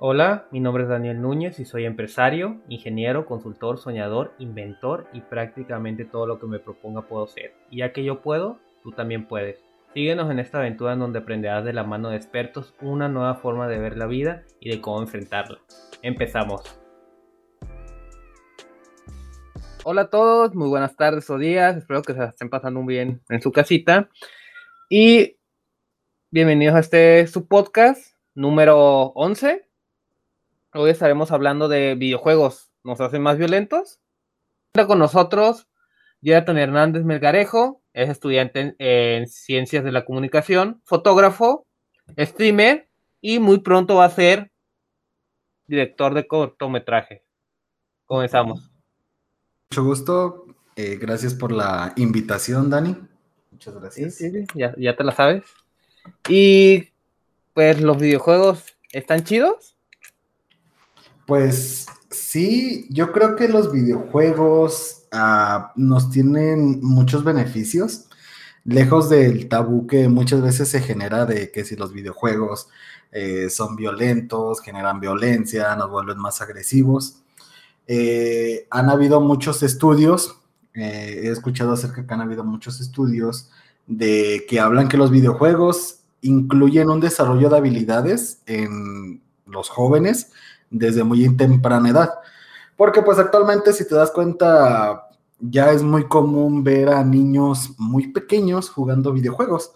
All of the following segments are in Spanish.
Hola, mi nombre es Daniel Núñez y soy empresario, ingeniero, consultor, soñador, inventor y prácticamente todo lo que me proponga puedo ser. Y ya que yo puedo, tú también puedes. Síguenos en esta aventura en donde aprenderás de la mano de expertos una nueva forma de ver la vida y de cómo enfrentarla. Empezamos. Hola a todos, muy buenas tardes o días, espero que se estén pasando bien en su casita. Y bienvenidos a este su podcast número 11 Hoy estaremos hablando de videojuegos. ¿Nos hacen más violentos? Está con nosotros Jonathan Hernández Melgarejo, es estudiante en, Ciencias de la Comunicación, fotógrafo, streamer y muy pronto va a ser director de cortometraje. Comenzamos. Mucho gusto. Eh, gracias por la invitación, Dani. Muchas gracias. Sí, sí, ya, ya te la sabes. Y pues los videojuegos están chidos. Pues sí, yo creo que los videojuegos ah, nos tienen muchos beneficios, lejos del tabú que muchas veces se genera de que si los videojuegos eh, son violentos, generan violencia, nos vuelven más agresivos. Eh, han habido muchos estudios, eh, he escuchado acerca que han habido muchos estudios de que hablan que los videojuegos incluyen un desarrollo de habilidades en los jóvenes, desde muy temprana edad. Porque pues actualmente si te das cuenta ya es muy común ver a niños muy pequeños jugando videojuegos.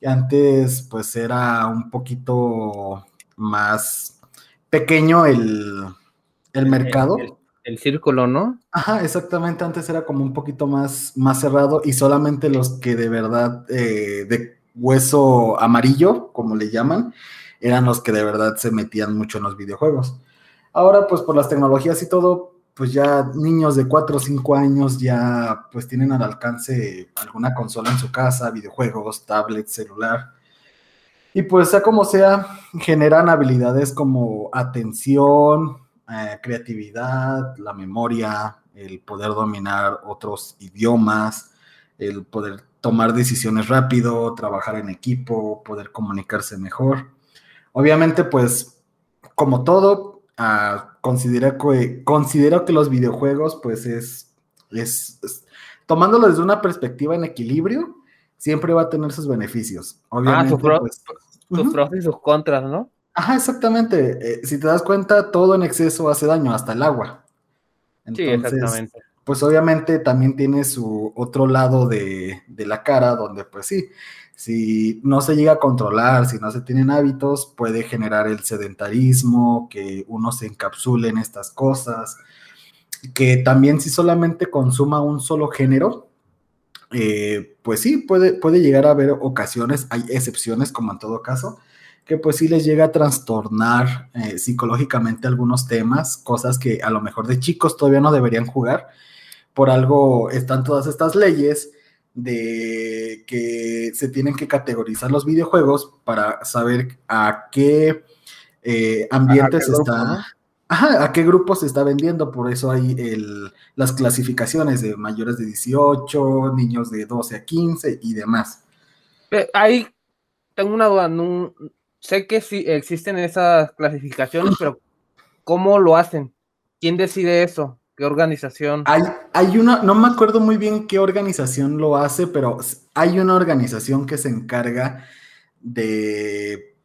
Y antes pues era un poquito más pequeño el, mercado. El, círculo, ¿no? Ajá, exactamente. Antes era como un poquito más, más cerrado y solamente los que de verdad eh, de hueso amarillo, como le llaman, eran los que de verdad se metían mucho en los videojuegos. Ahora, pues por las tecnologías y todo, pues ya niños de 4 o 5 años ya pues tienen al alcance alguna consola en su casa, videojuegos, tablet, celular. Y pues sea como sea, generan habilidades como atención, eh, creatividad, la memoria, el poder dominar otros idiomas, el poder tomar decisiones rápido, trabajar en equipo, poder comunicarse mejor. Obviamente, pues, como todo, considero, que, considero que los videojuegos, pues es, es, tomándolo desde una perspectiva en equilibrio, siempre va a tener sus beneficios. Obviamente, ah, sus, pues, pros y sus contras, ¿no? Ajá, exactamente. Eh, si te das cuenta, todo en exceso hace daño, hasta el agua. sí, exactamente. Pues obviamente también tiene su otro lado de, de la cara, donde pues sí, si no se llega a controlar, si no se tienen hábitos, puede generar el sedentarismo, que uno se encapsule en estas cosas, que también si solamente consuma un solo género, eh, pues sí, puede, puede llegar a haber ocasiones, hay excepciones como en todo caso, que pues sí les llega a trastornar eh, psicológicamente algunos temas, cosas que a lo mejor de chicos todavía no deberían jugar. Por algo están todas estas leyes de que se tienen que categorizar los videojuegos para saber a qué eh, ambientes está, a qué grupo se está vendiendo. Por eso hay el, las clasificaciones de mayores de 18, niños de 12 a 15 y demás. Ahí tengo una duda. No, sé que sí existen esas clasificaciones, pero ¿cómo lo hacen? ¿Quién decide eso? ¿Qué organización? Hay, hay una, no me acuerdo muy bien qué organización lo hace, pero hay una organización que se encarga de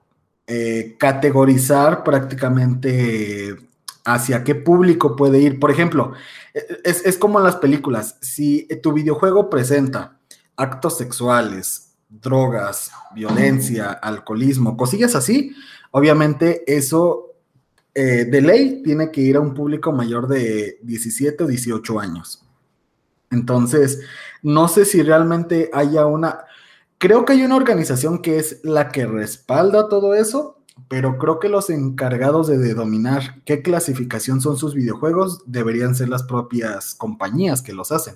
eh, categorizar prácticamente hacia qué público puede ir. Por ejemplo, es, es como en las películas, si tu videojuego presenta actos sexuales, drogas, violencia, alcoholismo, cosillas así, obviamente eso eh, de ley tiene que ir a un público mayor de 17 o 18 años. Entonces, no sé si realmente haya una... Creo que hay una organización que es la que respalda todo eso, pero creo que los encargados de, dominar qué clasificación son sus videojuegos deberían ser las propias compañías que los hacen.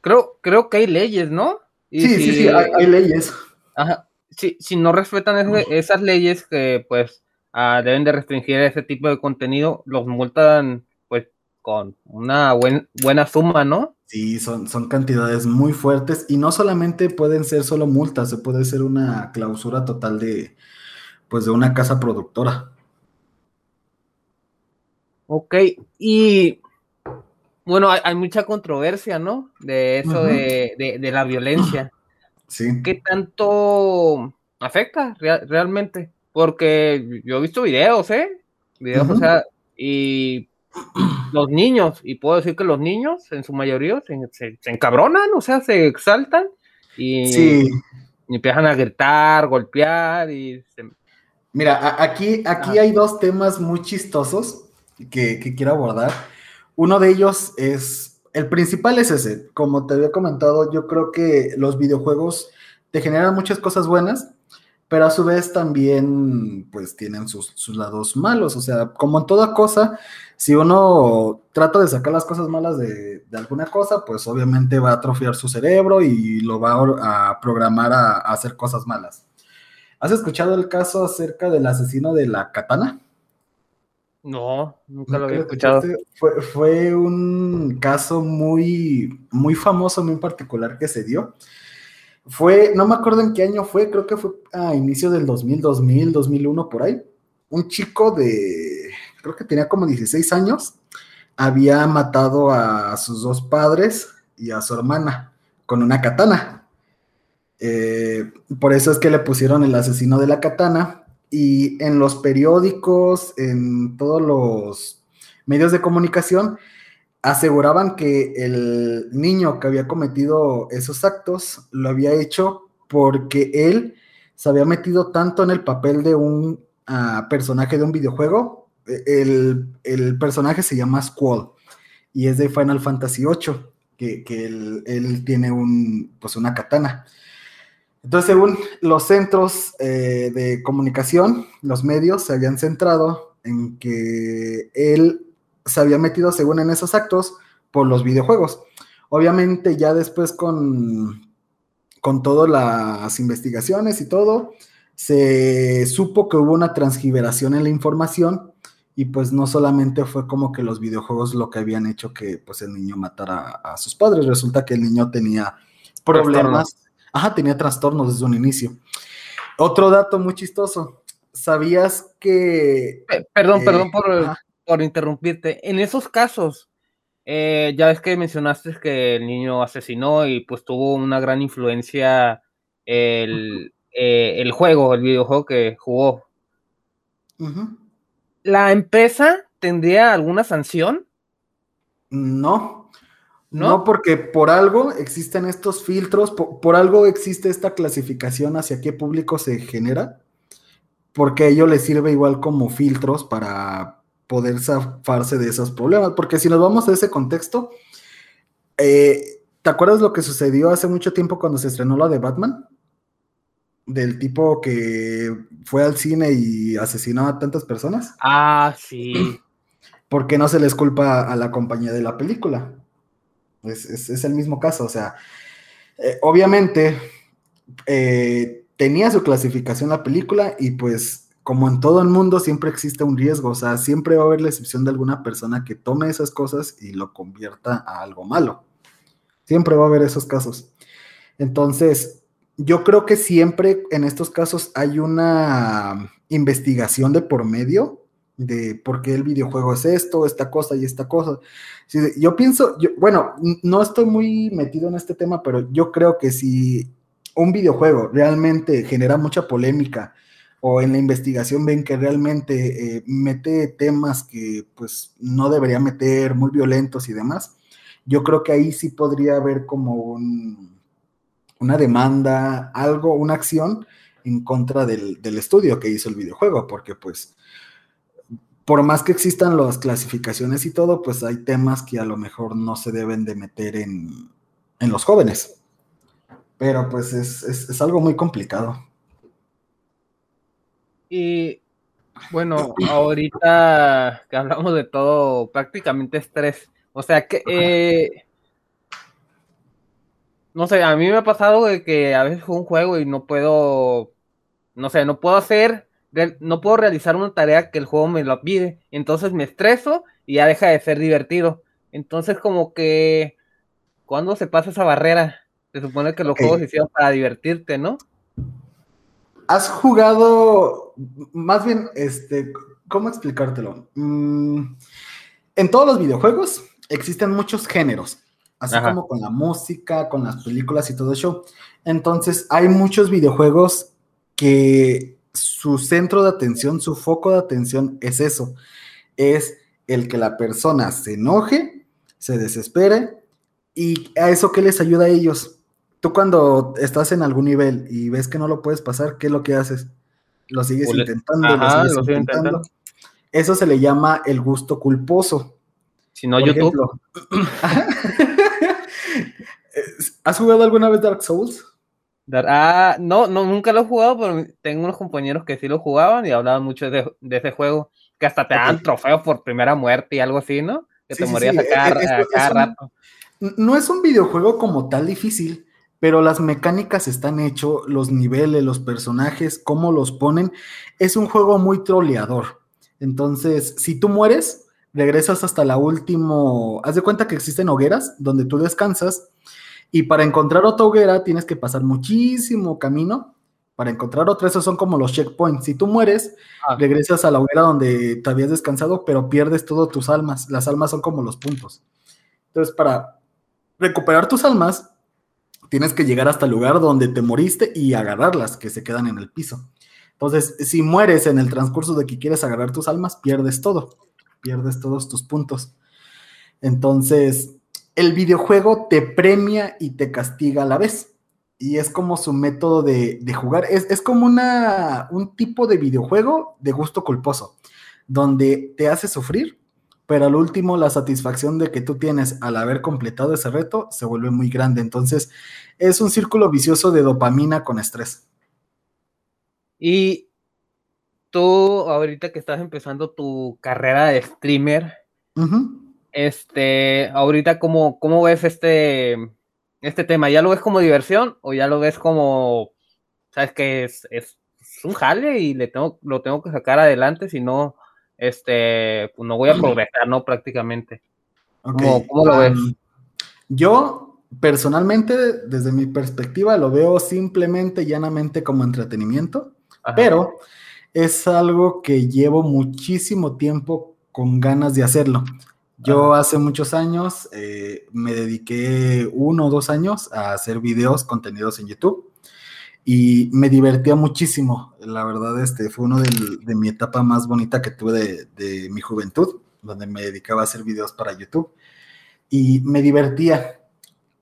Creo, creo que hay leyes, ¿no? sí, sí, sí, hay, leyes. Ajá. Si, si no respetan esas leyes, que pues deben de restringir ese tipo de contenido, los multan pues con una buena suma, ¿no? Sí, son, son cantidades muy fuertes y no solamente pueden ser solo multas, se puede ser una clausura total de pues de una casa productora. Ok, y bueno, hay, mucha controversia, ¿no? De eso de, la violencia. Sí. ¿Qué tanto afecta realmente? Porque yo he visto videos, ¿eh? Videos, o sea, y los niños, y puedo decir que los niños, en su mayoría, se, encabronan, o sea, se exaltan y, empiezan a gritar, golpear y Mira, aquí, aquí hay dos temas muy chistosos que, que, quiero abordar. Uno de ellos es, el principal es ese, como te había comentado, yo creo que los videojuegos te generan muchas cosas buenas, pero a su vez también pues tienen sus, lados malos, o sea, como en toda cosa, si uno trata de sacar las cosas malas de, alguna cosa, pues obviamente va a atrofiar su cerebro y lo va a programar a, hacer cosas malas. ¿Has escuchado el caso acerca del asesino de la katana? No, nunca lo había escuchado. Fue, fue, un caso muy, muy famoso, muy particular que se dio. Fue, no me acuerdo en qué año fue, creo que fue a inicio del 2000, 2000, 2001, por ahí. Un chico de, creo que tenía como 16 años, había matado a sus dos padres y a su hermana con una katana. Eh, por eso es que le pusieron el asesino de la katana. Y en los periódicos, en todos los medios de comunicación, aseguraban que el niño que había cometido esos actos lo había hecho porque él se había metido tanto en el papel de un ah, personaje de un videojuego. E, el, personaje se llama Squall y es de Final Fantasy VIII, que, él, tiene un, pues una katana. Entonces, según los centros eh, de comunicación, los medios se habían centrado en que él se había metido, según en esos actos, por los videojuegos. Obviamente ya después con, con todas las investigaciones y todo, se supo que hubo una transgiberación en la información y pues no solamente fue como que los videojuegos lo que habían hecho que pues el niño matara a, sus padres, resulta que el niño tenía problemas, ajá, tenía trastornos desde un inicio. Otro dato muy chistoso, ¿sabías que... perdón, perdón por, por interrumpirte, en esos casos, eh, ya ves que mencionaste que el niño asesinó y pues tuvo una gran influencia el, eh, el juego, el videojuego que jugó. ¿La empresa tendría alguna sanción? No. No, porque por algo existen estos filtros, por, algo existe esta clasificación hacia qué público se genera, porque a ello le sirve igual como filtros para poder zafarse de esos problemas. Porque si nos vamos a ese contexto, eh, ¿te acuerdas lo que sucedió hace mucho tiempo cuando se estrenó la de Batman? Del tipo que fue al cine y asesinó a tantas personas. Ah, sí. Porque no se les culpa a la compañía de la película. Es, el mismo caso, o sea, eh, obviamente eh, tenía su clasificación la película y pues como en todo el mundo, siempre existe un riesgo, o sea, siempre va a haber la excepción de alguna persona que tome esas cosas y lo convierta a algo malo. Siempre va a haber esos casos. Entonces, yo creo que siempre en estos casos hay una investigación de por medio de por qué el videojuego es esto, esta cosa y esta cosa. Yo pienso, bueno, no estoy muy metido en este tema, pero yo creo que si un videojuego realmente genera mucha polémica, o en la investigación ven que realmente eh, mete temas que pues no debería meter, muy violentos y demás, yo creo que ahí sí podría haber como una demanda, algo, una acción en contra del, estudio que hizo el videojuego, porque pues por más que existan las clasificaciones y todo, pues hay temas que a lo mejor no se deben de meter en, los jóvenes. Pero pues es algo muy complicado. Y bueno, ahorita que hablamos de todo, prácticamente estrés. O sea que, eh, no sé, a mí me ha pasado de que a veces juego un juego y no puedo, no sé, no puedo hacer, no puedo realizar una tarea que el juego me lo pide. Entonces me estreso y ya deja de ser divertido. Entonces como que, ¿cuándo se pasa esa barrera? Se supone que los juegos se hicieron para divertirte, ¿no? ¿Has jugado, más bien, este, ¿cómo explicártelo? Mm, en todos los videojuegos existen muchos géneros, así como con la música, con las películas y todo eso. Entonces, hay muchos videojuegos que su centro de atención, su foco de atención es eso, es el que la persona se enoje, se desespere y a eso que les ayuda a ellos. Tú cuando estás en algún nivel y ves que no lo puedes pasar, ¿qué es lo que haces? Lo sigues intentando, lo sigues intentando. Eso se le llama el gusto culposo. Si no, YouTube. ¿Has jugado alguna vez Dark Souls? Ah, no, no, nunca lo he jugado, pero tengo unos compañeros que sí lo jugaban y hablaban mucho de, ese juego, que hasta te dan trofeos por primera muerte y algo así, ¿no? Que te morías a cada, rato. no es un videojuego como tal difícil, pero las mecánicas están hechos, los niveles, los personajes, cómo los ponen, es un juego muy troleador. Entonces, si tú mueres, regresas hasta la última, haz de cuenta que existen hogueras donde tú descansas y para encontrar otra hoguera tienes que pasar muchísimo camino para encontrar otra. Esos son como los checkpoints. Si tú mueres, ah. regresas a la hoguera donde te habías descansado, pero pierdes todas tus almas. Las almas son como los puntos. Entonces, para recuperar tus almas, tienes que llegar hasta el lugar donde te moriste y agarrarlas, que se quedan en el piso. Entonces, si mueres en el transcurso de que quieres agarrar tus almas, pierdes todo. Pierdes todos tus puntos. Entonces, el videojuego te premia y te castiga a la vez. Y es como su método de, jugar. Es, como una, un tipo de videojuego de gusto culposo, donde te hace sufrir, pero al último la satisfacción de que tú tienes al haber completado ese reto se vuelve muy grande. Entonces, es un círculo vicioso de dopamina con estrés. Y tú, ahorita que estás empezando tu carrera de streamer, este, ahorita, ¿cómo, cómo ves este, este tema? ¿Ya lo ves como diversión o ya lo ves como, sabes que es, es, un jale y le tengo, lo tengo que sacar adelante, si no, este, pues no voy a progresar, ¿no? Prácticamente. ¿Cómo, lo ves? yo, personalmente, desde mi perspectiva, lo veo simplemente, llanamente como entretenimiento, pero es algo que llevo muchísimo tiempo con ganas de hacerlo. Yo hace muchos años eh, me dediqué uno o dos años a hacer videos, contenidos en YouTube y me divertía muchísimo. La verdad, este fue uno de mi etapa más bonita que tuve de, mi juventud, donde me dedicaba a hacer videos para YouTube y me divertía.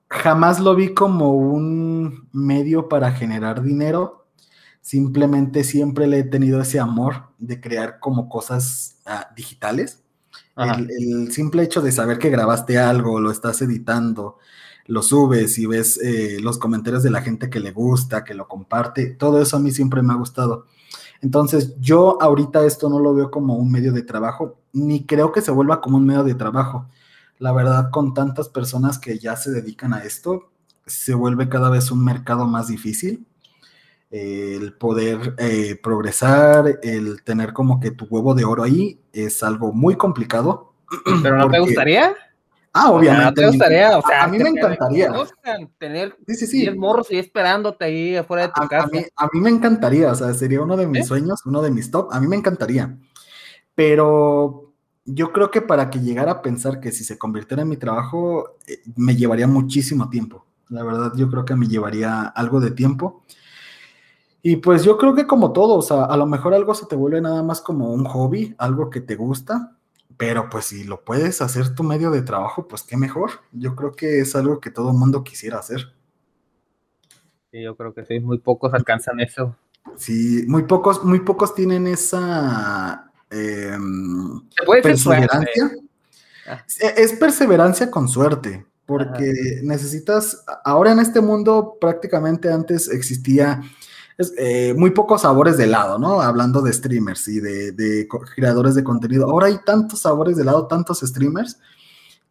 Jamás lo vi como un medio para generar dinero. Simplemente siempre le he tenido ese amor de crear como cosas ah, digitales el, simple hecho de saber que grabaste algo, lo estás editando, lo subes y ves eh, los comentarios de la gente que le gusta, que lo comparte, todo eso a mí siempre me ha gustado. Entonces, yo ahorita esto no lo veo como un medio de trabajo, ni creo que se vuelva como un medio de trabajo. La verdad, con tantas personas que ya se dedican a esto, se vuelve cada vez un mercado más difícil el poder eh, progresar, el tener como que tu huevo de oro ahí es algo muy complicado. ¿Pero no te gustaría? Ah, obviamente. ¿No te gustaría? O sea, a, mí me encantaría. tener sí, sí, sí. morros y esperándote ahí afuera de tu casa. A mí, me encantaría, o sea, sería uno de mis sueños, uno de mis top. A mí me encantaría. Pero yo creo que para que llegara a pensar que si se convirtiera en mi trabajo, eh, me llevaría muchísimo tiempo. La verdad, yo creo que me llevaría algo de tiempo. Y pues yo creo que como todo, o sea, a lo mejor algo se te vuelve nada más como un hobby, algo que te gusta, pero pues si lo puedes hacer tu medio de trabajo, pues qué mejor. Yo creo que es algo que todo mundo quisiera hacer. Sí, yo creo que sí, muy pocos alcanzan eso. Sí, muy pocos, muy pocos tienen esa em, perseverancia. Ah. Es perseverancia con suerte, porque necesitas, ahora en este mundo prácticamente antes existía eh, muy pocos sabores de helado, ¿no? Hablando de streamers y de, creadores de contenido. Ahora hay tantos sabores de helado, tantos streamers,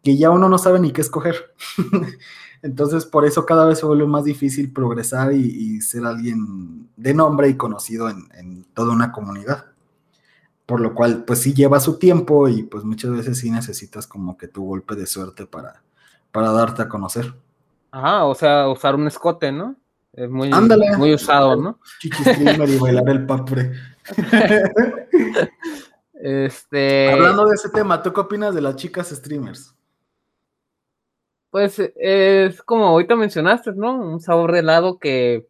que ya uno no sabe ni qué escoger. Entonces, por eso cada vez se vuelve más difícil progresar y, ser alguien de nombre y conocido en, toda una comunidad. Por lo cual, pues sí lleva su tiempo y pues muchas veces sí necesitas como que tu golpe de suerte para, para darte a conocer. Ajá, o sea, usar un escote, ¿no? Es muy, muy usado, ¿no? y bailar el papre. Este. Hablando de ese tema, ¿tú qué opinas de las chicas streamers? Pues es como ahorita mencionaste, ¿no? Un sabor de helado que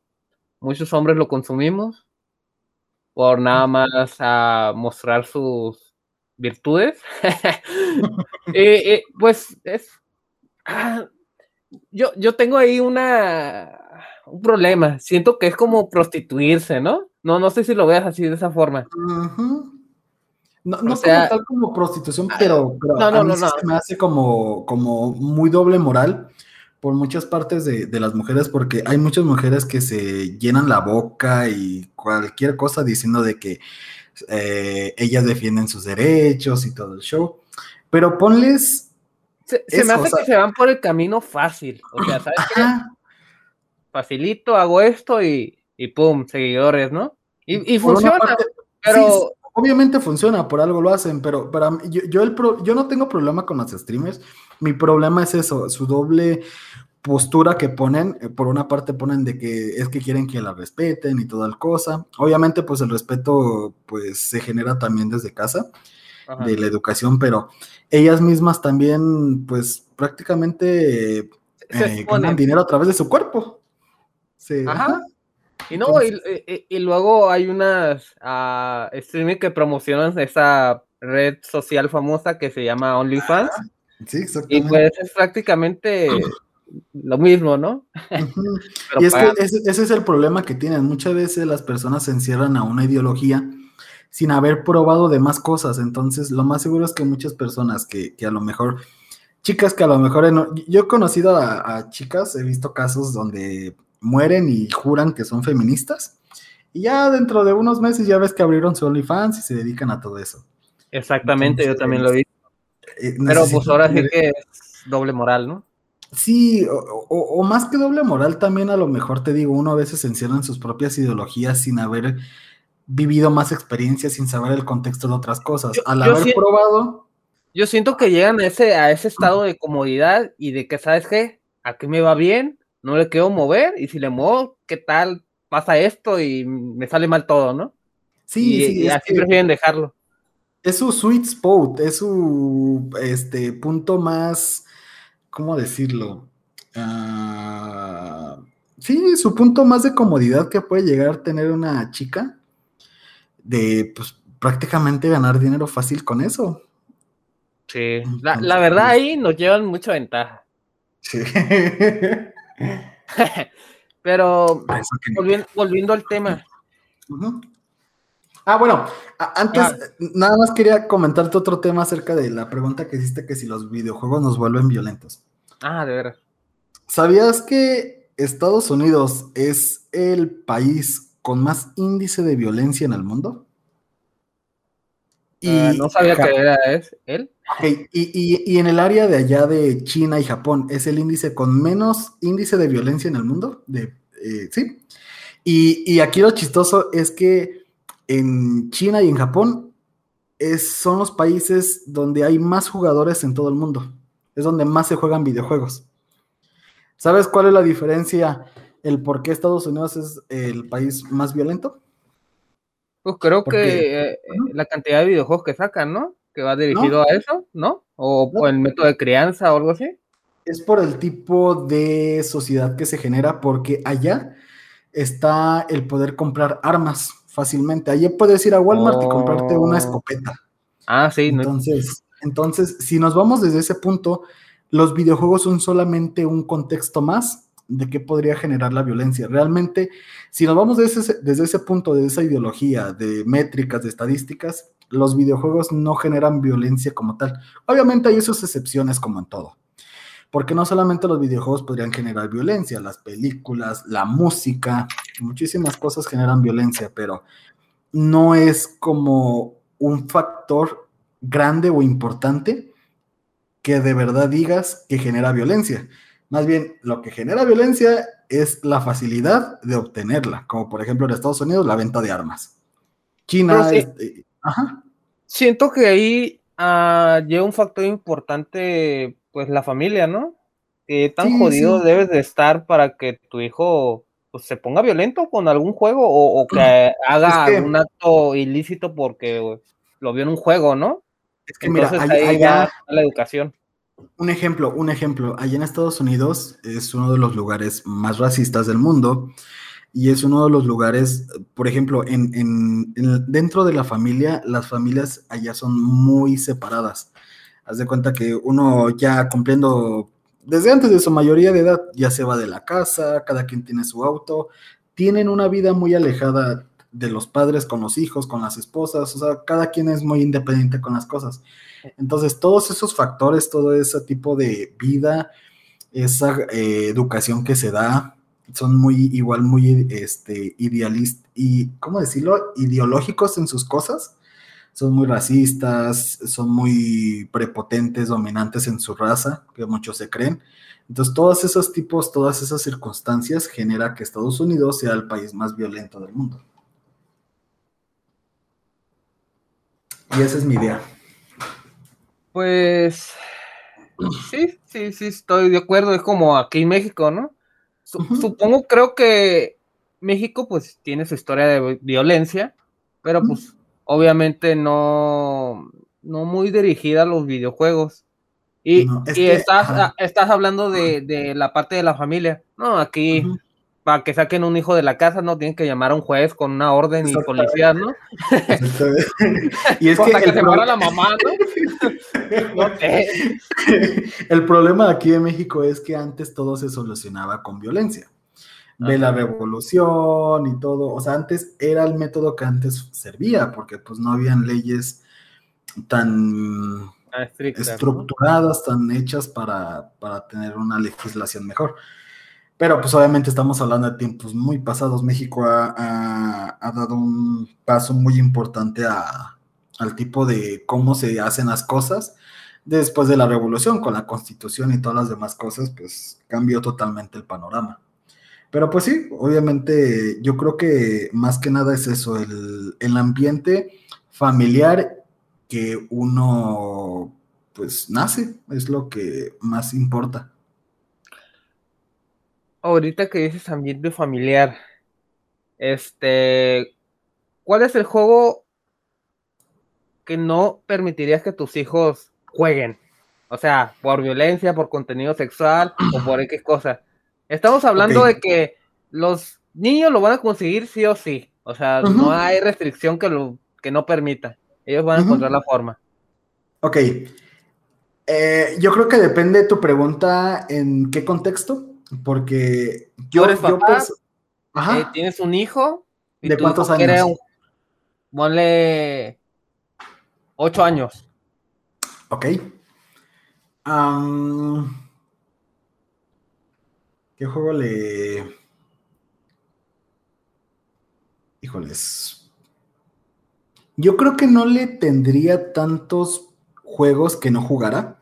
muchos hombres lo consumimos por nada más a mostrar sus virtudes. y, pues es. Ah, yo, yo tengo ahí una un problema. Siento que es como prostituirse, ¿no? No, no sé si lo veas así de esa forma. No, no como tal como prostitución, ah, pero, no, no, a mí se me hace como, como muy doble moral por muchas partes de, las mujeres, porque hay muchas mujeres que se llenan la boca y cualquier cosa diciendo de que eh, ellas defienden sus derechos y todo el show. Pero ponles. Se, me hace que se van por el camino fácil. O sea, ¿sabes qué? Facilito, hago esto y, y pum, seguidores, ¿no? Y, funciona. pero obviamente funciona, por algo lo hacen, pero para yo, yo, el yo no tengo problema con los streamers. Mi problema es eso, su doble postura que ponen, eh, por una parte ponen de que es que quieren que la respeten y toda el cosa. Obviamente, pues el respeto pues se genera también desde casa, de la educación, pero ellas mismas también pues prácticamente eh, ganan dinero a través de su cuerpo. Sí. Ajá. Y no, y, luego hay unas uh, streaming que promocionan esa red social famosa que se llama OnlyFans. Sí, exactamente. Y pues es prácticamente lo mismo, ¿no? y es que ese, es el problema que tienen. Muchas veces las personas se encierran a una ideología sin haber probado demás cosas. Entonces, lo más seguro es que muchas personas que, a lo mejor, chicas que a lo mejor, yo he conocido a chicas, he visto casos donde mueren y juran que son feministas. Y ya dentro de unos meses ya ves que abrieron su OnlyFans y se dedican a todo eso. Exactamente, yo también lo vi. Eh, Pero pues ahora sí que es doble moral, ¿no? Sí, o, más que doble moral, también a lo mejor te digo, uno a veces se encierra en sus propias ideologías sin haber vivido más experiencias, sin saber el contexto de otras cosas. Al haber probado. Yo siento que llegan a ese, a ese estado de comodidad y de que, ¿sabes qué? Aquí me va bien, no le quiero mover y si le muevo, ¿qué tal? Pasa esto y me sale mal todo, ¿no? Sí, sí. Y así prefieren dejarlo. Es su sweet spot, es su este, punto más, ¿cómo decirlo? Uh, sí, su punto más de comodidad que puede llegar a tener una chica, de pues prácticamente ganar dinero fácil con eso. Sí, la, la verdad pues ahí nos llevan mucha ventaja. Sí. Pero volviendo, al tema. Ah, bueno, antes ah. nada más quería comentarte otro tema acerca de la pregunta que hiciste que si los videojuegos nos vuelven violentos. Ah, de veras. ¿Sabías que Estados Unidos es el país con más índice de violencia en el mundo? Ah, no sabía que era él. Y, en el área de allá de China y Japón, ¿es el índice con menos índice de violencia en el mundo? De, eh, sí. Y, aquí lo chistoso es que en China y en Japón es, son los países donde hay más jugadores en todo el mundo. Es donde más se juegan videojuegos. ¿Sabes cuál es la diferencia? El por qué Estados Unidos es el país más violento. Pues creo que eh, la cantidad de videojuegos que sacan, ¿no? Que va dirigido a eso, ¿no? O el método de crianza o algo así. Es por el tipo de sociedad que se genera, porque allá está el poder comprar armas fácilmente. Allí puedes ir a Walmart y comprarte una oh. escopeta. Ah, sí. Entonces, entonces, si nos vamos desde ese punto, los videojuegos son solamente un contexto más de qué podría generar la violencia. Realmente, si nos vamos desde ese, desde ese punto, de esa ideología de métricas, de estadísticas, los videojuegos no generan violencia como tal. Obviamente hay esas excepciones como en todo. Porque no solamente los videojuegos podrían generar violencia, las películas, la música, muchísimas cosas generan violencia, pero no es como un factor grande o importante que de verdad digas que genera violencia. Más bien, lo que genera violencia es la facilidad de obtenerla, como por ejemplo en Estados Unidos la venta de armas. China, este, ajá. Siento que ahí uh, lleva un factor importante, pues la familia, ¿no? Que tan jodido debes de estar para que tu hijo pues, se ponga violento con algún juego o, que haga un acto ilícito porque lo vio en un juego, ¿no? Es que mira, allá, ahí la educación. un ejemplo, un ejemplo. Allá en Estados Unidos es uno de los lugares más racistas del mundo y es uno de los lugares, por ejemplo, en, en- en- dentro de la familia, las familias allá son muy separadas. Haz de cuenta que uno ya cumpliendo, desde antes de su mayoría de edad, ya se va de la casa, cada quien tiene su auto, tienen una vida muy alejada de los padres con los hijos, con las esposas, o sea, cada quien es muy independiente con las cosas. Entonces, todos esos factores, todo ese tipo de vida, esa eh, educación que se da, son muy igual, muy este, idealistas y, ¿cómo decirlo? Ideológicos en sus cosas. Son muy racistas, son muy prepotentes, dominantes en su raza, que muchos se creen. Entonces, todos esos tipos, todas esas circunstancias genera que Estados Unidos sea el país más violento del mundo. Y esa es mi idea. Pues sí, sí, sí, estoy de acuerdo. Es como aquí en México, ¿no? Su-. Supongo, creo que México pues tiene su historia de vi- violencia, pero pues obviamente no, no muy dirigida a los videojuegos. Y, No, es y que, estás, ah, estás hablando de, de la parte de la familia. No, aquí. Para que saquen un hijo de la casa no tienen que llamar a un juez con una orden y policías, ¿no? Y es que Hasta que el se pro- muera la mamá, ¿no? El problema aquí en México es que antes todo se solucionaba con violencia. Ve la revolución y todo. O sea, antes era el método que antes servía, porque pues no habían leyes tan Ah, estructuradas, tan hechas para, para tener una legislación mejor. Pero pues obviamente estamos hablando de tiempos muy pasados. México ha, ha- dado un paso muy importante a- al tipo de cómo se hacen las cosas. Después de la revolución, con la constitución y todas las demás cosas, pues cambió totalmente el panorama. Pero pues sí, obviamente yo creo que más que nada es eso, el, el ambiente familiar que uno pues nace, es lo que más importa. Ahorita que dices ambiente familiar, este, ¿cuál es el juego que no permitirías que tus hijos jueguen? O sea, por violencia, por contenido sexual o por X cosa. Estamos hablando de que los niños lo van a conseguir sí o sí. O sea, no hay restricción que lo que no permita. Ellos van a encontrar la forma. Ok, Eh, yo creo que depende de tu pregunta en qué contexto, porque yo, eres yo papá? Ajá. Eh, tienes un hijo y ¿De cuántos hijo años? un- ponle ocho años. Ok. ¿Qué juego le... Híjoles. Yo creo que no le tendría tantos juegos que no jugara,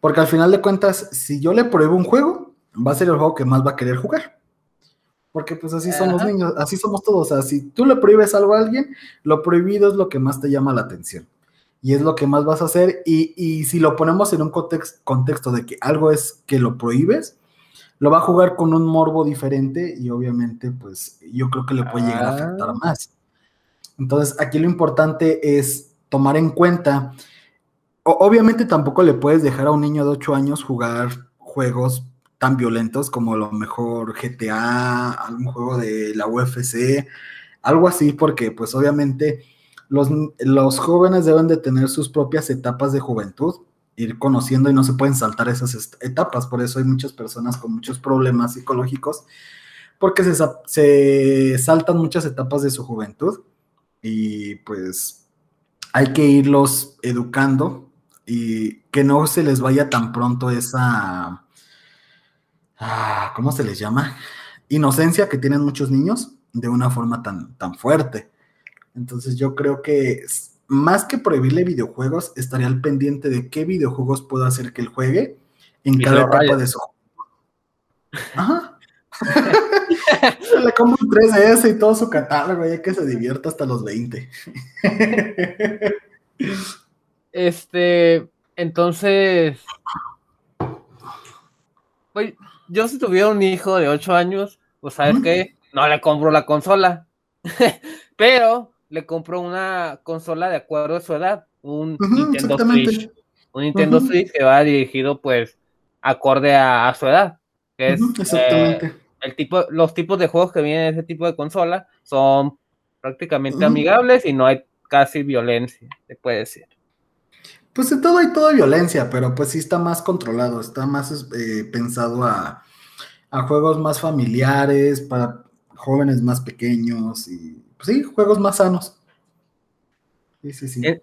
porque al final de cuentas, si yo le pruebo un juego, va a ser el juego que más va a querer jugar. Porque pues así son los niños, así somos todos. O sea, si tú le prohíbes algo a alguien, lo prohibido es lo que más te llama la atención y es lo que más vas a hacer. Y, y si lo ponemos en un context- contexto de que algo es que lo prohíbes, lo va a jugar con un morbo diferente y obviamente pues yo creo que le puede llegar a afectar Ah. más. Entonces aquí lo importante es tomar en cuenta, o- obviamente tampoco le puedes dejar a un niño de 8 años jugar juegos tan violentos como a lo mejor GTA, algún juego de la UFC, algo así, porque pues obviamente los, los jóvenes deben de tener sus propias etapas de juventud, ir conociendo y no se pueden saltar esas etapas, por eso hay muchas personas con muchos problemas psicológicos, porque se, se saltan muchas etapas de su juventud y pues hay que irlos educando y que no se les vaya tan pronto esa, ah, ¿cómo se les llama? Inocencia que tienen muchos niños de una forma tan, tan fuerte. Entonces yo creo que más que prohibirle videojuegos, estaría al pendiente de qué videojuegos puedo hacer que él juegue en Y cada etapa de su Ajá. Le compro un 3DS y todo su catálogo, ya que se divierta hasta los 20. Este, entonces, pues yo si tuviera un hijo de 8 años, pues sabes Ujú. qué, no le compro la consola. Pero le compró una consola de acuerdo a su edad, un Nintendo Switch. Un Nintendo Switch que va dirigido pues acorde a, su edad. Que es, eh, el tipo, los tipos de juegos que vienen en ese tipo de consola son prácticamente amigables y no hay casi violencia, se puede decir. Pues de todo hay toda violencia, pero pues sí está más controlado, está más eh, pensado a, juegos más familiares, para jóvenes más pequeños y pues sí, juegos más sanos. Sí, sí, sí. Eh,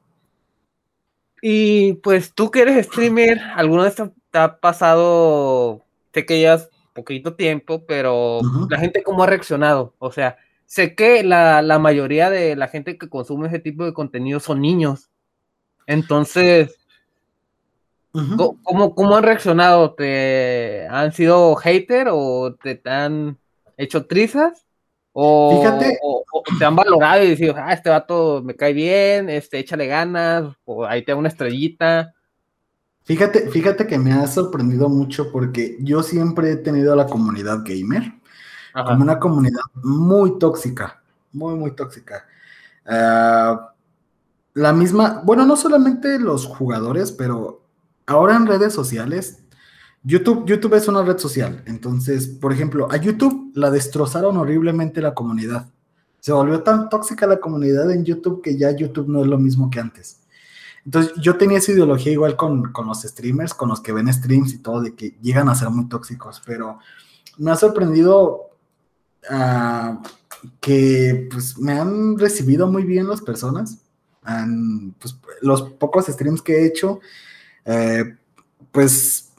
y pues tú que eres streamer, ¿alguno de estos te ha pasado? Sé que llevas poquito tiempo, pero la gente cómo ha reaccionado. O sea, sé que la, mayoría de la gente que consume ese tipo de contenido son niños. Entonces, ¿cómo, han reaccionado? ¿Te han sido hater o te, han hecho trizas? O, Fíjate. O, te han valorado y dicho, ah, este vato me cae bien, este, échale ganas, o ahí te da una estrellita. Fíjate, fíjate que me ha sorprendido mucho porque yo siempre he tenido a la comunidad gamer como una comunidad muy tóxica, muy, muy tóxica. Ah, la misma, bueno, no solamente los jugadores, pero ahora en redes sociales, YouTube, YouTube es una red social. Entonces, por ejemplo, a YouTube la destrozaron horriblemente la comunidad. Se volvió tan tóxica la comunidad en YouTube que ya YouTube no es lo mismo que antes. Entonces, yo tenía esa ideología igual con, los streamers, con los que ven streams y todo, de que llegan a ser muy tóxicos, pero me ha sorprendido ah, que pues, me han recibido muy bien las personas. Pues, los pocos streams que he hecho, eh, pues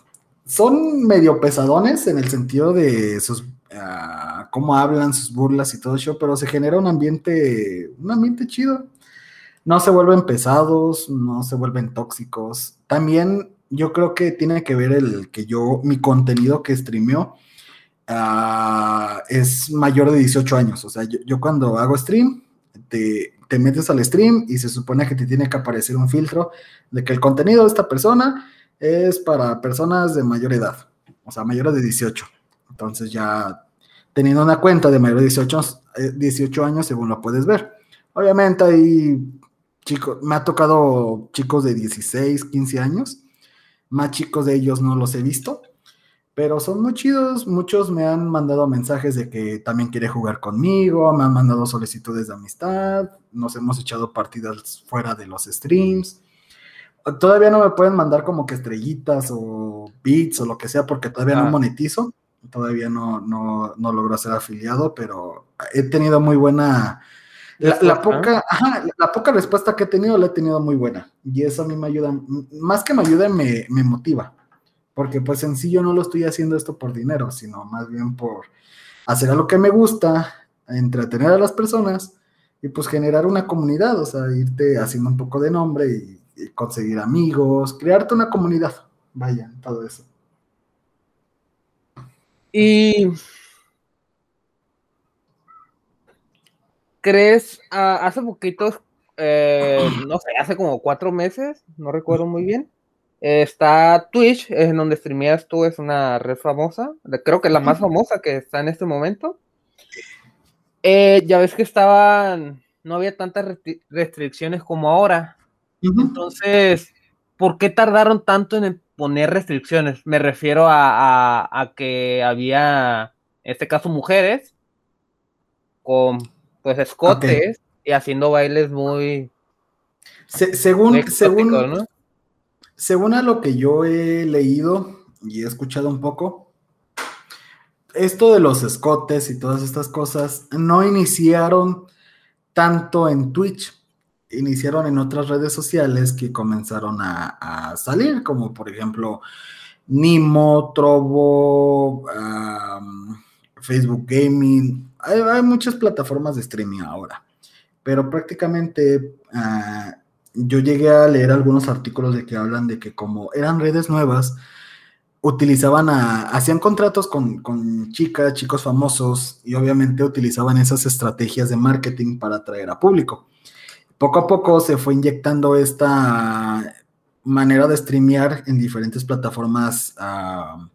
son medio pesadones en el sentido de sus ah, cómo hablan, sus burlas y todo eso, pero se genera un ambiente, un ambiente chido no se vuelven pesados, no se vuelven tóxicos. También yo creo que tiene que ver el que yo, mi contenido que streameo ah, es mayor de 18 años. O sea, yo, cuando hago stream, te, te, metes al stream y se supone que te tiene que aparecer un filtro de que el contenido de esta persona es para personas de mayor edad, o sea, mayores de 18. Entonces ya teniendo una cuenta de mayor de 18, 18 años, según lo puedes ver. Obviamente hay chicos, me ha tocado chicos de 16, 15 años, más chicos de ellos no los he visto, pero son muy chidos, muchos me han mandado mensajes de que también quiere jugar conmigo, me han mandado solicitudes de amistad, nos hemos echado partidas fuera de los streams. Todavía no me pueden mandar como que estrellitas o bits o lo que sea porque todavía no ah. monetizo, todavía no, no, no logro ser afiliado, pero he tenido muy buena la, poca, la poca respuesta que he tenido la he tenido muy buena. Y eso a mí me ayuda, más que me ayuda, me, motiva. Porque pues en sí yo no lo estoy haciendo esto por dinero, sino más bien por hacer a lo que me gusta, entretener a las personas y pues generar una comunidad, o sea, irte haciendo un poco de nombre y, conseguir amigos, crearte una comunidad. Vaya, todo eso. Y ¿Crees, ah, hace poquitos, eh, no sé, hace como cuatro meses, no recuerdo muy bien, está Twitch, en donde streameas tú, es una red famosa, creo que es la más famosa que está en este momento. Eh, ya ves que estaban, no había tantas restricciones como ahora. Entonces, ¿por qué tardaron tanto en poner restricciones? Me refiero a que había, en este caso, mujeres con pues escotes y haciendo bailes muy. según, según, según a lo que yo he leído y he escuchado un poco, esto de los escotes y todas estas cosas no iniciaron tanto en Twitch, iniciaron en otras redes sociales que comenzaron a, salir, como por ejemplo Nimo, Trovo, Facebook Gaming, hay, muchas plataformas de streaming ahora, pero prácticamente ah, yo llegué a leer algunos artículos de que hablan de que como eran redes nuevas, utilizaban a, hacían contratos con, con, chicas, chicos famosos y obviamente utilizaban esas estrategias de marketing para atraer a público. Poco a poco se fue inyectando esta manera de streamear en diferentes plataformas ah,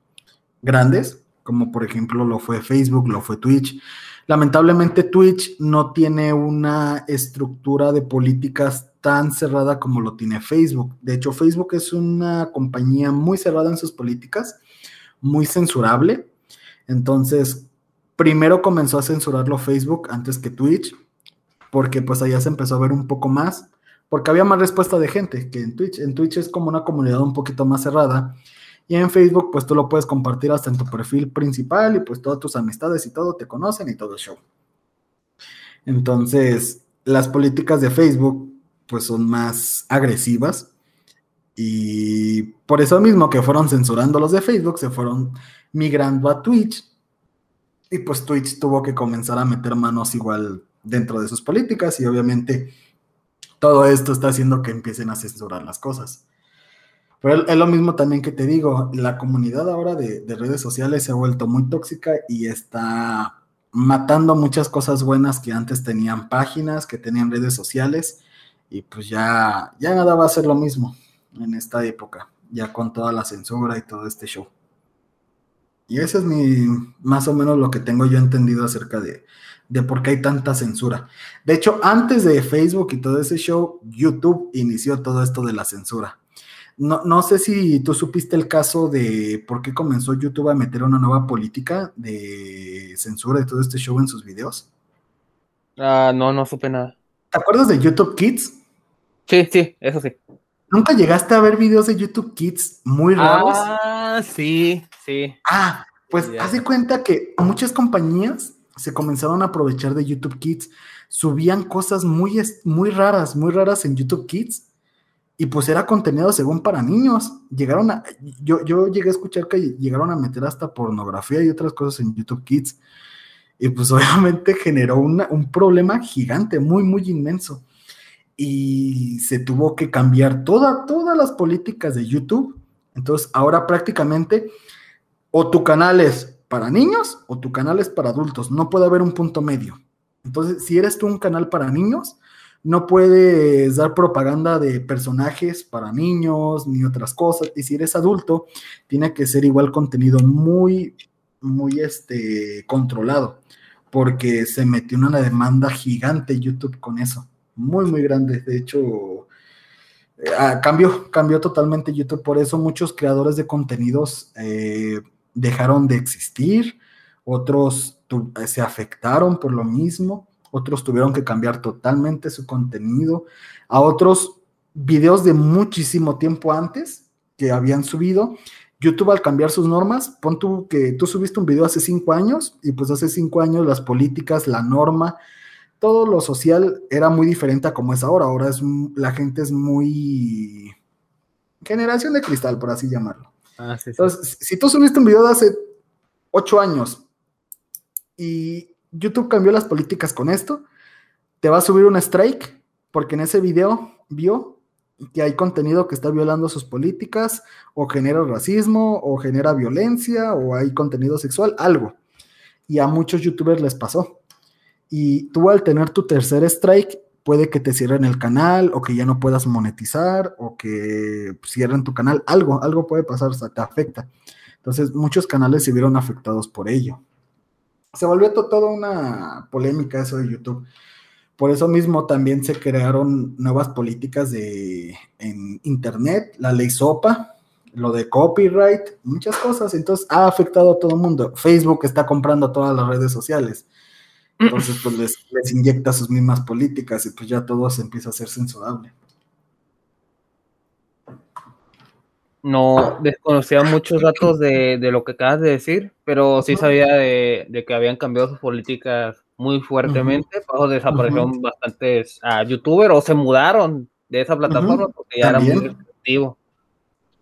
grandes, como por ejemplo lo fue Facebook, lo fue Twitch, Lamentablemente Twitch no tiene una estructura de políticas tan cerrada como lo tiene Facebook. De hecho, Facebook es una compañía muy cerrada en sus políticas, muy censurable. Entonces, primero comenzó a censurarlo Facebook antes que Twitch, porque pues allá se empezó a ver un poco más, porque había más respuesta de gente que en Twitch. En Twitch es como una comunidad un poquito más cerrada. Y en Facebook, pues tú lo puedes compartir hasta en tu perfil principal y pues todas tus amistades y todo te conocen y todo el show. Entonces, las políticas de Facebook pues son más agresivas. Y por eso mismo que fueron censurando los de Facebook, se fueron migrando a Twitch. Y pues Twitch tuvo que comenzar a meter manos igual dentro de sus políticas. Y obviamente todo esto está haciendo que empiecen a censurar las cosas. Pero es lo mismo también que te digo, la comunidad ahora de, de redes sociales se ha vuelto muy tóxica y está matando muchas cosas buenas que antes tenían páginas, que tenían redes sociales y pues ya, ya nada va a ser lo mismo en esta época, ya con toda la censura y todo este show. Y eso es mi, más o menos lo que tengo yo entendido acerca de, de por qué hay tanta censura. De hecho, antes de Facebook y todo ese show, YouTube inició todo esto de la censura. No, no, sé si tú supiste el caso de por qué comenzó YouTube a meter una nueva política de censura de todo este show en sus videos. Ah, no, no supe nada. ¿Te acuerdas de YouTube Kids? Sí, sí, eso sí. ¿Nunca llegaste a ver videos de YouTube Kids muy raros? Ah, sí, sí. Ah, pues haz de cuenta que muchas compañías se comenzaron a aprovechar de YouTube Kids. Subían cosas muy, muy raras, muy raras en YouTube Kids. Y pues era contenido según para niños. Llegaron a. Yo, yo llegué a escuchar que llegaron a meter hasta pornografía y otras cosas en YouTube Kids. Y pues obviamente generó un problema gigante, muy, muy inmenso y se tuvo que cambiar toda, todas las políticas de YouTube. Entonces, ahora prácticamente o tu canal es para niños o tu canal es para adultos. No puede haber un punto medio. Entonces, si eres tú un canal para niños, no puedes dar propaganda de personajes para niños ni otras cosas. Y si eres adulto, tiene que ser igual contenido muy, muy este, controlado, porque se metió una demanda gigante YouTube con eso muy, muy grande. De hecho, eh, ah, cambió, cambió totalmente YouTube. Por eso muchos creadores de contenidos eh, dejaron de existir, otros eh, se afectaron por lo mismo, otros tuvieron que cambiar totalmente su contenido, a otros videos de muchísimo tiempo antes que habían subido. YouTube al cambiar sus normas, pon tú que tú subiste un video hace cinco años y pues hace cinco años las políticas, la norma, todo lo social era muy diferente a como es ahora. Ahora es la gente es muy generación de cristal, por así llamarlo. Ah, Entonces, si tú subiste un video de hace ocho años y YouTube cambió las políticas con esto, te va a subir un strike porque en ese video vio que hay contenido que está violando sus políticas o genera racismo o genera violencia o hay contenido sexual, algo. Y a muchos youtubers les pasó y tú al tener tu tercer strike, puede que te cierren el canal o que ya no puedas monetizar o que cierren tu canal, algo, algo puede pasar, o sea, te afecta. Entonces, muchos canales se vieron afectados por ello. Se volvió toda una polémica eso de YouTube. Por eso mismo también se crearon nuevas políticas de, en Internet, la ley SOPA, lo de copyright, muchas cosas. Entonces ha afectado a todo el mundo. Facebook está comprando todas las redes sociales. Entonces, pues les, inyecta sus mismas políticas y pues ya todo se empieza a ser censurable. No desconocía muchos datos de, lo que acabas de decir, pero sí sabía de, que habían cambiado sus políticas muy fuertemente. Uh desaparecieron bastantes uh, youtubers o se mudaron de esa plataforma porque ya era muy restrictivo.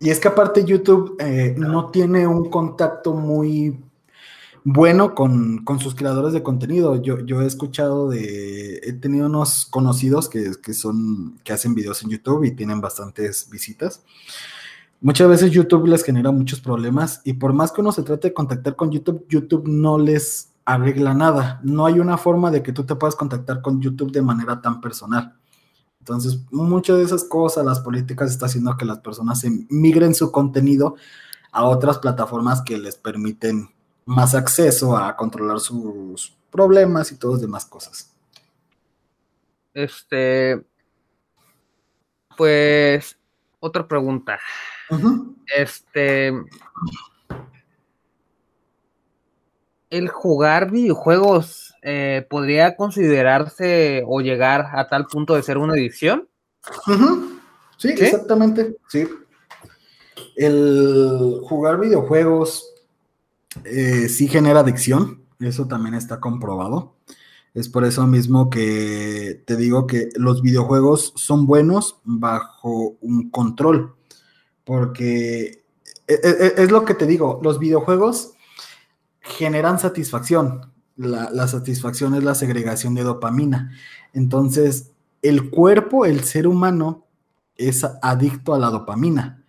Y es que aparte YouTube eh, no tiene un contacto muy bueno con, sus creadores de contenido. Yo, yo he escuchado de, he tenido unos conocidos que, son, que hacen videos en YouTube y tienen bastantes visitas. Muchas veces YouTube les genera muchos problemas y por más que uno se trate de contactar con YouTube, YouTube no les arregla nada. No hay una forma de que tú te puedas contactar con YouTube de manera tan personal. Entonces, muchas de esas cosas, las políticas, está haciendo que las personas migren su contenido a otras plataformas que les permiten más acceso a controlar sus, problemas y todas demás cosas. Este, pues, otra pregunta. Este, el jugar videojuegos eh, podría considerarse o llegar a tal punto de ser una adicción. sí, exactamente. Sí. El jugar videojuegos eh, sí genera adicción. Eso también está comprobado. Es por eso mismo que te digo que los videojuegos son buenos bajo un control. Porque e, e, e, es, lo que te digo, los videojuegos generan satisfacción. La, satisfacción es la segregación de dopamina. Entonces, el cuerpo, el ser humano, es adicto a la dopamina.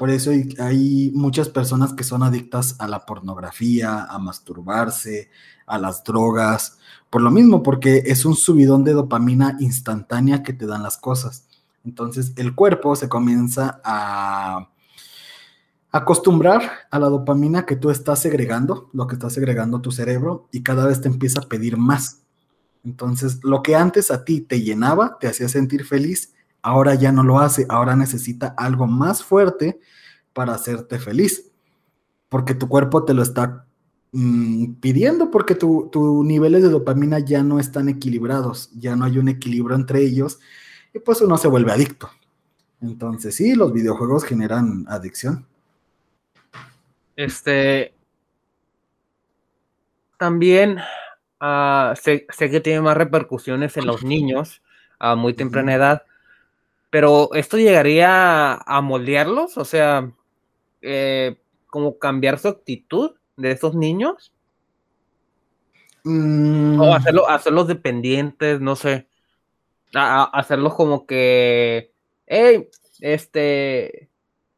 Por eso hay, muchas personas que son adictas a la pornografía, a masturbarse, a las drogas, por lo mismo, porque es un subidón de dopamina instantánea que te dan las cosas. Entonces el cuerpo se comienza a acostumbrar a la dopamina que tú estás segregando, lo que está segregando tu cerebro, y cada vez te empieza a pedir más. Entonces, lo que antes a ti te llenaba, te hacía sentir feliz, ahora ya no lo hace, ahora necesita algo más fuerte para hacerte feliz, porque tu cuerpo te lo está Mm, pidiendo porque tus niveles de dopamina ya no están equilibrados, ya no hay un equilibrio entre ellos y pues uno se vuelve adicto. Entonces sí, los videojuegos generan adicción. Este, también ah, sé, que tiene más repercusiones en los niños a muy temprana edad, pero esto llegaría a moldearlos, o sea, eh, como cambiar su actitud de esos niños? Mm. O hacerlo, hacerlos dependientes, no sé. hacerlos como que, hey, este,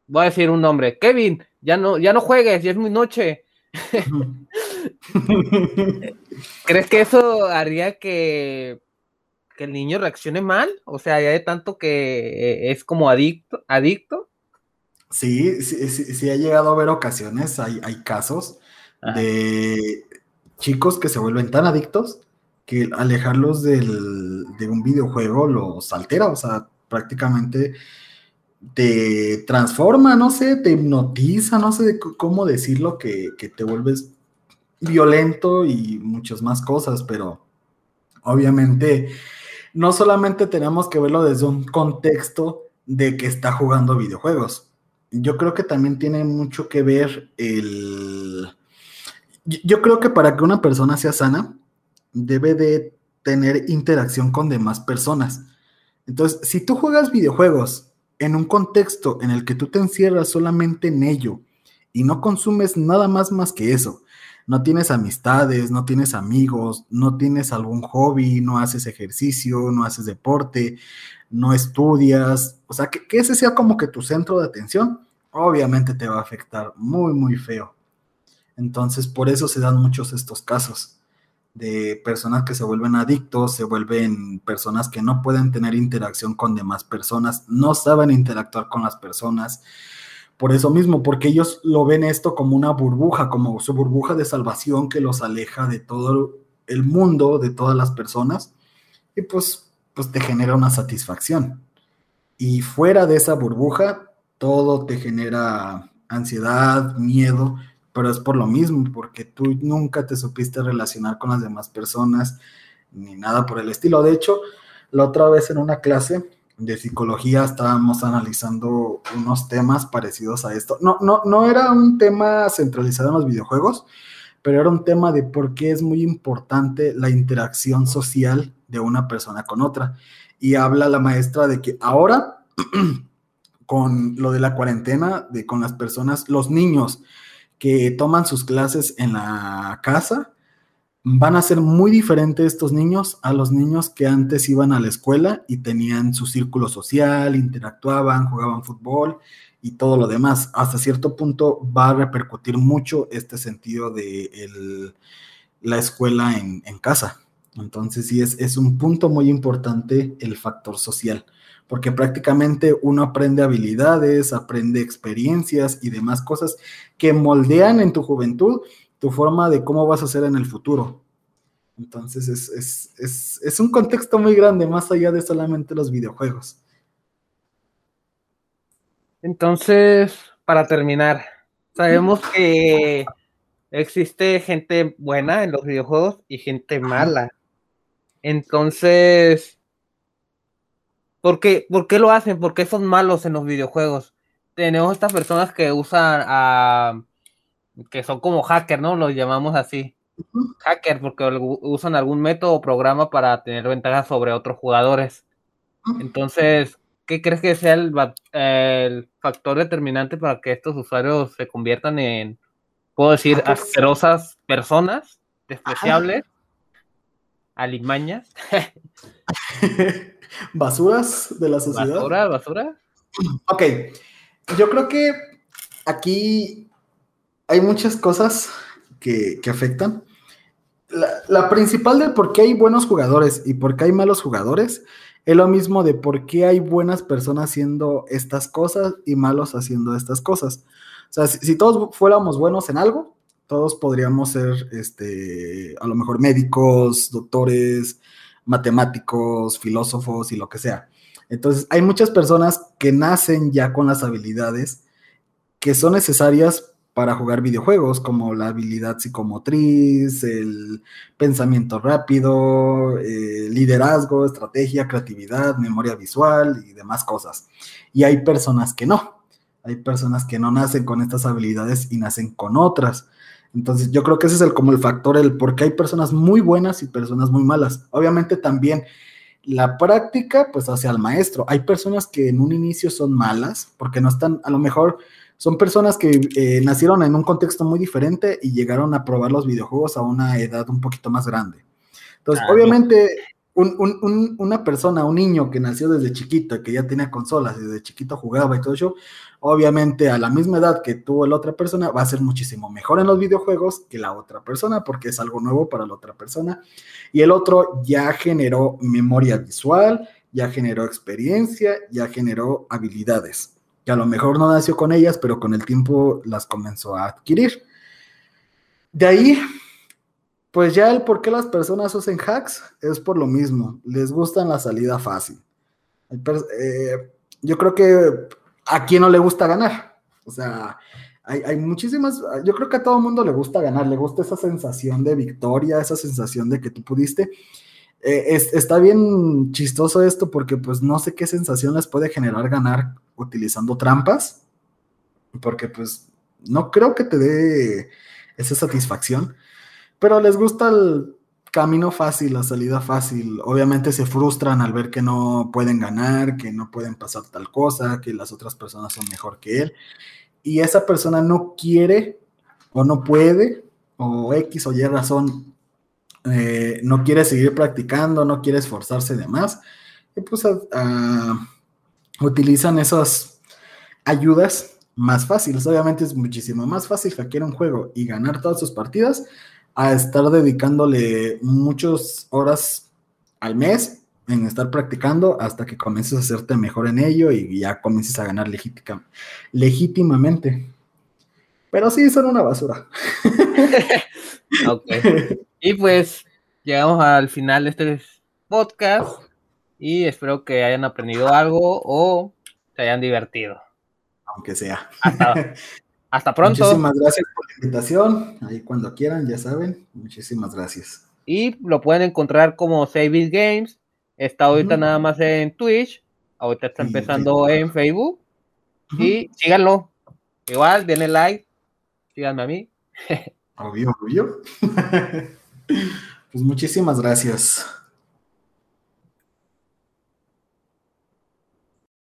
voy a decir un nombre, Kevin, ya no, ya no juegues, ya es muy noche. ¿Crees que eso haría que, que, el niño reaccione mal? O sea, ya de tanto que es como adicto, adicto. Sí, sí, sí, ha llegado a haber ocasiones, hay, hay casos de chicos que se vuelven tan adictos que alejarlos del, de un videojuego los altera, o sea, prácticamente te transforma, no sé, te hipnotiza, no sé cómo decirlo, que, que te vuelves violento y muchas más cosas, pero obviamente no solamente tenemos que verlo desde un contexto de que está jugando videojuegos. Yo creo que también tiene mucho que ver el, yo creo que para que una persona sea sana, debe de tener interacción con demás personas. Entonces, si tú juegas videojuegos en un contexto en el que tú te encierras solamente en ello y no consumes nada más más que eso, no tienes amistades, no tienes amigos, no tienes algún hobby, no haces ejercicio, no haces deporte, no estudias, o sea, que, que ese sea como que tu centro de atención, obviamente te va a afectar muy, muy feo. Entonces, por eso se dan muchos estos casos de personas que se vuelven adictos, se vuelven personas que no pueden tener interacción con demás personas, no saben interactuar con las personas. Por eso mismo, porque ellos lo ven esto como una burbuja, como su burbuja de salvación que los aleja de todo el mundo, de todas las personas, y pues, pues te genera una satisfacción. Y fuera de esa burbuja, todo te genera ansiedad, miedo, pero es por lo mismo, porque tú nunca te supiste relacionar con las demás personas, ni nada por el estilo. De hecho, la otra vez en una clase de psicología estábamos analizando unos temas parecidos a esto. No, no, no era un tema centralizado en los videojuegos, pero era un tema de por qué es muy importante la interacción social de una persona con otra. Y habla la maestra de que ahora, con lo de la cuarentena, de con las personas, los niños, que toman sus clases en la casa, van a ser muy diferentes estos niños a los niños que antes iban a la escuela y tenían su círculo social, interactuaban, jugaban fútbol y todo lo demás. Hasta cierto punto va a repercutir mucho este sentido de la escuela en, casa. Entonces sí, es, es un punto muy importante el factor social porque prácticamente uno aprende habilidades, aprende experiencias y demás cosas que moldean en tu juventud tu forma de cómo vas a ser en el futuro. Entonces es, un contexto muy grande, más allá de solamente los videojuegos. Entonces, para terminar, sabemos que existe gente buena en los videojuegos y gente mala. Entonces, ¿por qué, ¿por qué lo hacen? ¿Por qué son malos en los videojuegos? Tenemos estas personas que usan a... que son como hackers, ¿no? Los llamamos así hacker porque usan algún método o programa para tener ventajas sobre otros jugadores. Entonces, ¿qué crees que sea el, factor determinante para que estos usuarios se conviertan en, puedo decir, asquerosas personas, despreciables, alimañas? ¿Basuras de la sociedad? ¿Basura? ¿Basura? Ok, yo creo que aquí hay muchas cosas que, afectan. La, principal de por qué hay buenos jugadores y por qué hay malos jugadores es lo mismo de por qué hay buenas personas haciendo estas cosas y malos haciendo estas cosas. O sea, si, todos fuéramos buenos en algo, todos podríamos ser, este, a lo mejor médicos, doctores, matemáticos, filósofos y lo que sea. Entonces, hay muchas personas que nacen ya con las habilidades que son necesarias para jugar videojuegos, como la habilidad psicomotriz, el pensamiento rápido, eh, liderazgo, estrategia, creatividad, memoria visual y demás cosas. Y hay personas que no. Hay personas que no nacen con estas habilidades y nacen con otras. Entonces, yo creo que ese es el, como el factor, el por qué hay personas muy buenas y personas muy malas. Obviamente también la práctica, pues hacia el maestro. Hay personas que en un inicio son malas porque no están, a lo mejor son personas que eh, nacieron en un contexto muy diferente y llegaron a probar los videojuegos a una edad un poquito más grande. Entonces, ah, obviamente, una persona, un niño que nació desde chiquito, que ya tenía consolas, desde chiquito jugaba y todo eso, obviamente a la misma edad que tuvo la otra persona, va a ser muchísimo mejor en los videojuegos que la otra persona, porque es algo nuevo para la otra persona. Y el otro ya generó memoria visual, ya generó experiencia, ya generó habilidades que a lo mejor no nació con ellas, pero con el tiempo las comenzó a adquirir. De ahí, pues ya el por qué las personas usan hacks es por lo mismo, les gusta la salida fácil. Eh, yo creo que a quien no le gusta ganar, o sea, hay, hay, muchísimas, yo creo que a todo mundo le gusta ganar, le gusta esa sensación de victoria, esa sensación de que tú pudiste. Eh, está bien chistoso esto porque pues no sé qué sensación les puede generar ganar utilizando trampas, porque pues no creo que te dé esa satisfacción, pero les gusta el camino fácil, la salida fácil. Obviamente se frustran al ver que no pueden ganar, que no pueden pasar tal cosa, que las otras personas son mejor que él. Y esa persona no quiere o no puede, o X o Y razón, eh, no quiere seguir practicando, no quiere esforzarse de más, y pues utilizan esas ayudas más fáciles. Obviamente es muchísimo más fácil hackear un juego y ganar todas sus partidas a estar dedicándole muchas horas al mes en estar practicando hasta que comiences a hacerte mejor en ello y ya comiences a ganar legítimamente. Pero sí, son una basura. Y pues llegamos al final de este podcast y espero que hayan aprendido algo o se hayan divertido. Aunque sea. Hasta, pronto. Muchísimas gracias por la invitación. Ahí cuando quieran, ya saben. Muchísimas gracias. Y lo pueden encontrar como Save Games. Está ahorita nada más en Twitch. Ahorita está empezando en Facebook. Y síganlo. Igual, denle like. Síganme a mí. Obvio, obvio. pues muchísimas gracias.